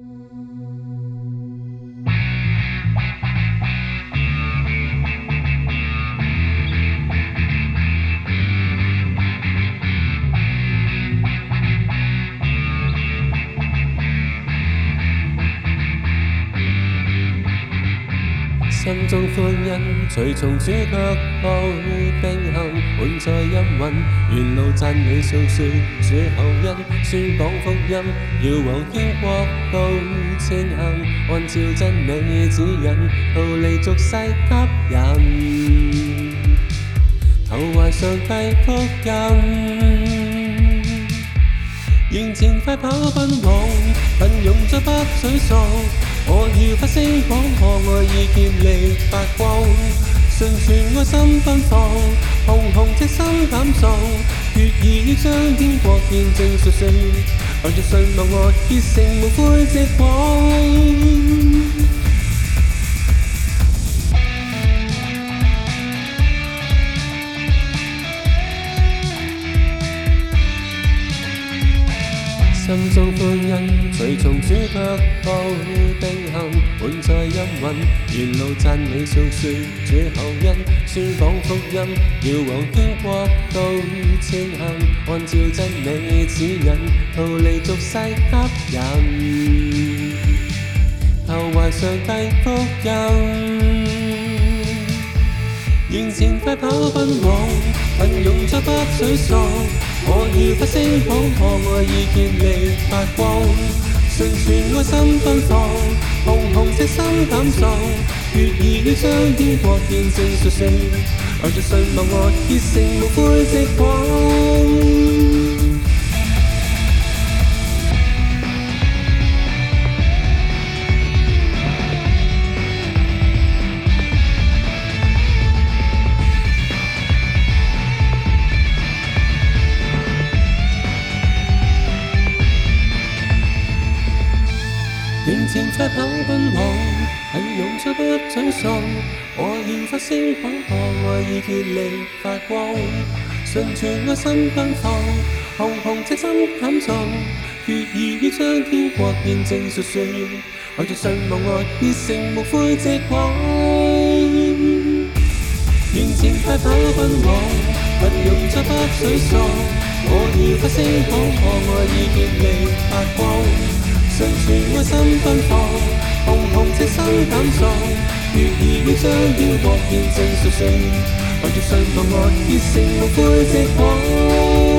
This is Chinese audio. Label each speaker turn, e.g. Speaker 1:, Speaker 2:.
Speaker 1: Mm-hmm. 心中欢欣，随从主却步并行，满载音韵，沿路赞美诉说最后因宣讲福音，遥望天国到前行，按照真理指引，逃离俗世吸引，投怀上帝福音，迎前快跑奔往，不勇追不沮丧。我要发星光，可爱已竭力发光，纯纯爱心奔放，红红赤心感受，月儿要将天国见证传说，爱着信望爱，热诚无悔直往。心中欢欣，随从主脚步并行，满载恩运，沿路赞美、诉说这后因，宣讲福音，遥望天国到前行，按照真理指引，逃离俗世吸引，投怀上帝福音。完全快跑奔往，奋勇在不沮丧。我如不星火，可爱意竭力发光。纯顺爱心奔放，红红色心胆荡。月儿你将天国见证神圣，向着信望我热诚无辉之光。面前漆口奔忙，很勇出不沮喪。我現發聲廣播，愛已竭力發光，順住愛心奔放，紅紅赤心坦蕩，決意要將天國見證述說，愛在信望愛熱誠無悔直往。面前快跑奔往，不用出不沮喪。我現發聲廣播，愛已竭力發光。谁说爱心奔放，红红赤心燃烧。月儿要将要国见证，诉说看着双方爱成无悔的光。